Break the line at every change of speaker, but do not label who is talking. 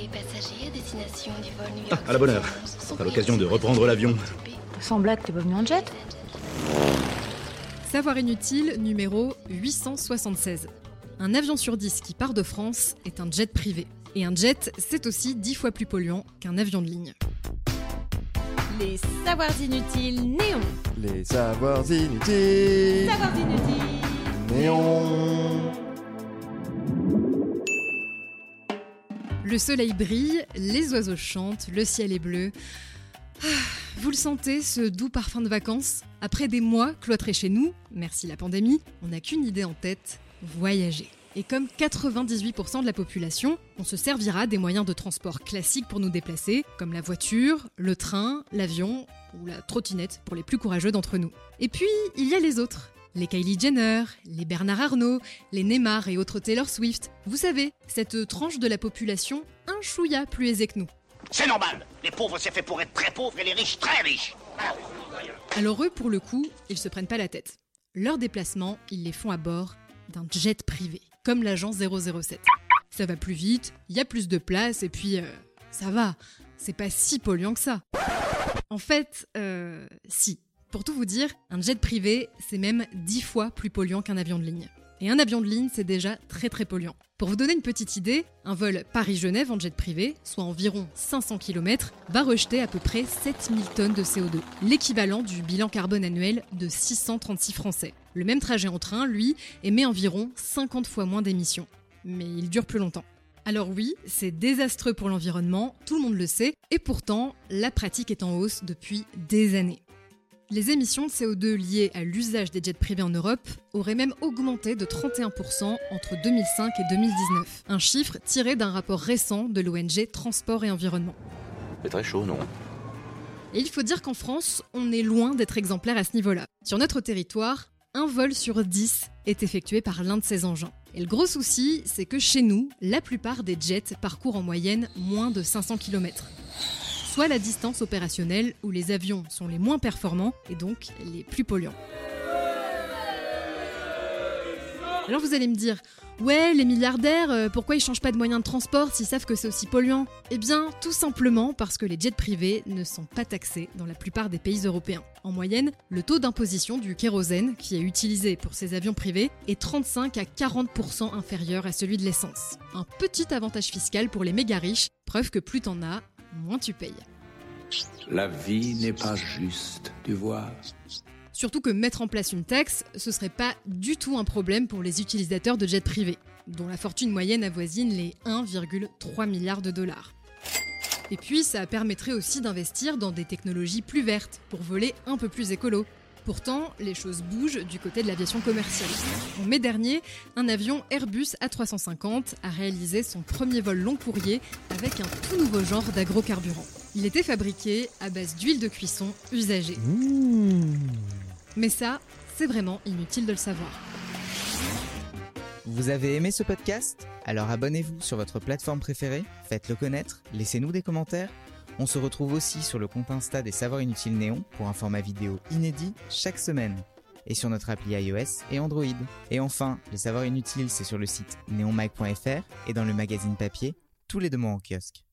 Les passagers à destination du vol New
Ah, à la bonne heure. fera l'occasion de reprendre l'avion.
Sans blague, t'es pas venu en jet
Savoir inutile numéro 876. Un avion sur 10 qui part de France est un jet privé. Et un jet, c'est aussi 10 fois plus polluant qu'un avion de ligne.
Les savoirs inutiles néons.
Les savoirs inutiles.
Savoirs inutiles.
Néon.
Le soleil brille, les oiseaux chantent, le ciel est bleu. Ah, Vous le sentez, ce doux parfum de vacances? Après des mois cloîtrés chez nous, merci la pandémie, on n'a qu'une idée en tête, voyager. Et comme 98% de la population, on se servira des moyens de transport classiques pour nous déplacer, comme la voiture, le train, l'avion ou la trottinette pour les plus courageux d'entre nous. Et puis, il y a les autres. Les Kylie Jenner, les Bernard Arnault, les Neymar et autres Taylor Swift. Vous savez, cette tranche de la population un chouïa plus aisée que nous.
C'est normal. Les pauvres, c'est fait pour être très pauvres et les riches très riches.
Alors eux, pour le coup, ils se prennent pas la tête. Leurs déplacements, ils les font à bord d'un jet privé, comme l'agent 007. Ça va plus vite, il y a plus de place, et puis euh, ça va, c'est pas si polluant que ça. En fait, euh, si. Pour tout vous dire, un jet privé, c'est même 10 fois plus polluant qu'un avion de ligne. Et un avion de ligne, c'est déjà très très polluant. Pour vous donner une petite idée, un vol Paris-Genève en jet privé, soit environ 500 km, va rejeter à peu près 7000 tonnes de CO2, l'équivalent du bilan carbone annuel de 636 Français. Le même trajet en train, lui, émet environ 50 fois moins d'émissions. Mais il dure plus longtemps. Alors oui, c'est désastreux pour l'environnement, tout le monde le sait, et pourtant, la pratique est en hausse depuis des années. Les émissions de CO2 liées à l'usage des jets privés en Europe auraient même augmenté de 31% entre 2005 et 2019, un chiffre tiré d'un rapport récent de l'ONG Transport et Environnement.
C'est très chaud, non?
Et il faut dire qu'en France, on est loin d'être exemplaire à ce niveau-là. Sur notre territoire, un vol sur 10 est effectué par l'un de ces engins. Et le gros souci, c'est que chez nous, la plupart des jets parcourent en moyenne moins de 500 km. Soit la distance opérationnelle où les avions sont les moins performants et donc les plus polluants. Alors vous allez me dire, ouais, les milliardaires, euh, pourquoi ils changent pas de moyens de transport s'ils savent que c'est aussi polluant? Eh bien, tout simplement parce que les jets privés ne sont pas taxés dans la plupart des pays européens. En moyenne, le taux d'imposition du kérosène qui est utilisé pour ces avions privés est 35 à 40% inférieur à celui de l'essence. Un petit avantage fiscal pour les méga riches, preuve que plus t'en as, moins tu payes.
La vie n'est pas juste, tu vois.
Surtout que mettre en place une taxe, ce serait pas du tout un problème pour les utilisateurs de jets privés, dont la fortune moyenne avoisine les 1,3 milliards de dollars. Et puis, ça permettrait aussi d'investir dans des technologies plus vertes, pour voler un peu plus écolo. Pourtant, les choses bougent du côté de l'aviation commerciale. En mai dernier, un avion Airbus A350 a réalisé son premier vol long courrier avec un tout nouveau genre d'agrocarburant. Il était fabriqué à base d'huile de cuisson usagée. Mais ça, c'est vraiment inutile de le savoir.
Vous avez aimé ce podcast? Alors abonnez-vous sur votre plateforme préférée, faites-le connaître, laissez-nous des commentaires. On se retrouve aussi sur le compte Insta des Savoirs Inutiles Néon pour un format vidéo inédit chaque semaine. Et sur notre appli iOS et Android. Et enfin, les Savoirs Inutiles, c'est sur le site neonmike.fr et dans le magazine papier tous les deux mois en kiosque.